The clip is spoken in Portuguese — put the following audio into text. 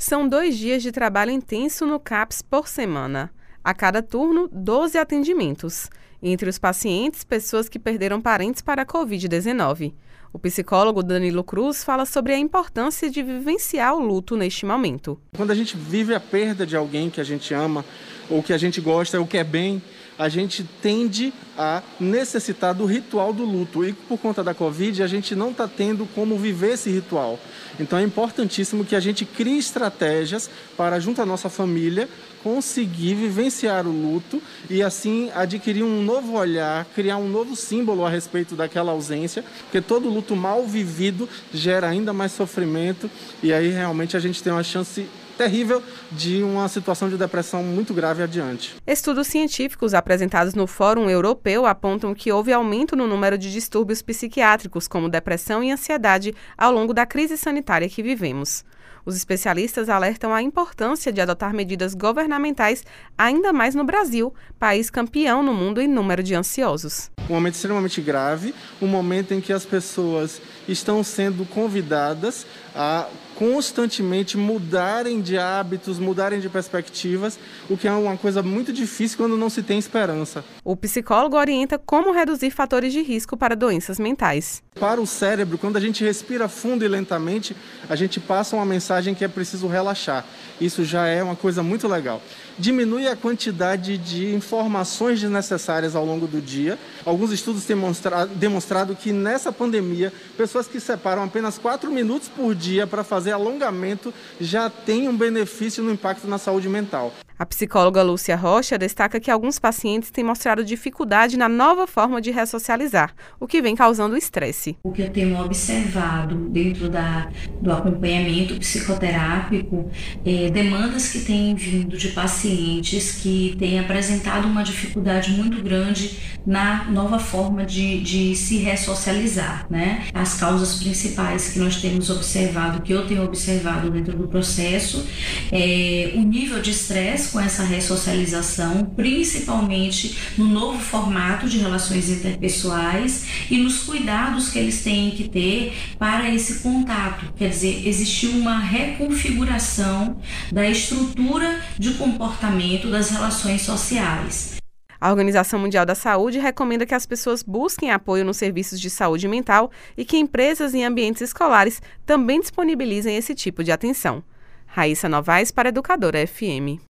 São dois dias de trabalho intenso no CAPS por semana. A cada turno, 12 atendimentos. Entre os pacientes, pessoas que perderam parentes para a Covid-19. O psicólogo Danilo Cruz fala sobre a importância de vivenciar o luto neste momento. Quando a gente vive a perda de alguém que a gente ama, ou que a gente gosta, ou que é bem, a gente tende a necessitar do ritual do luto. E por conta da Covid, a gente não está tendo como viver esse ritual. Então é importantíssimo que a gente crie estratégias para, junto à nossa família, conseguir vivenciar o luto e assim adquirir um novo olhar, criar um novo símbolo a respeito daquela ausência, porque todo luto mal vivido gera ainda mais sofrimento e aí realmente a gente tem uma chance terrível de uma situação de depressão muito grave adiante. Estudos científicos apresentados no Fórum Europeu apontam que houve aumento no número de distúrbios psiquiátricos, como depressão e ansiedade, ao longo da crise sanitária que vivemos. Os especialistas alertam a importância de adotar medidas governamentais, ainda mais no Brasil, país campeão no mundo em número de ansiosos. Um momento extremamente grave, um momento em que as pessoas estão sendo convidadas a constantemente mudarem de hábitos, mudarem de perspectivas, o que é uma coisa muito difícil quando não se tem esperança. O psicólogo orienta como reduzir fatores de risco para doenças mentais. Para o cérebro, quando a gente respira fundo e lentamente, a gente passa uma mensagem que é preciso relaxar. Isso já é uma coisa muito legal. Diminui a quantidade de informações desnecessárias ao longo do dia. Alguns estudos têm demonstrado que nessa pandemia, pessoas que separam apenas 4 minutos por dia para fazer alongamento já tem um benefício no impacto na saúde mental. A psicóloga Lúcia Rocha destaca que alguns pacientes têm mostrado dificuldade na nova forma de ressocializar, o que vem causando estresse. O que eu tenho observado dentro da, do acompanhamento psicoterápico é demandas que têm vindo de pacientes que têm apresentado uma dificuldade muito grande na nova forma de, de se ressocializar. Né? As causas principais que nós temos observado, que eu tenho observado dentro do processo, é o nível de estresse com essa ressocialização, principalmente no novo formato de relações interpessoais e nos cuidados que eles têm que ter para esse contato. Quer dizer, existiu uma reconfiguração da estrutura de comportamento das relações sociais. A Organização Mundial da Saúde recomenda que as pessoas busquem apoio nos serviços de saúde mental e que empresas e ambientes escolares também disponibilizem esse tipo de atenção. Raíssa Novaes para Educadora FM.